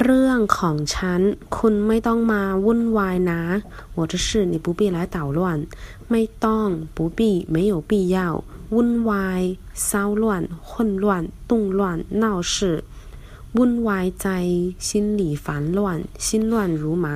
เรื่องของฉัน คุณไม่ต้องมาวุ่นวายนะ我的事你不必来捣乱ไม่ต้อง不必没有必要วุ่นวาย骚乱混乱动乱闹事วุ่นวายใจ心里烦乱心乱如麻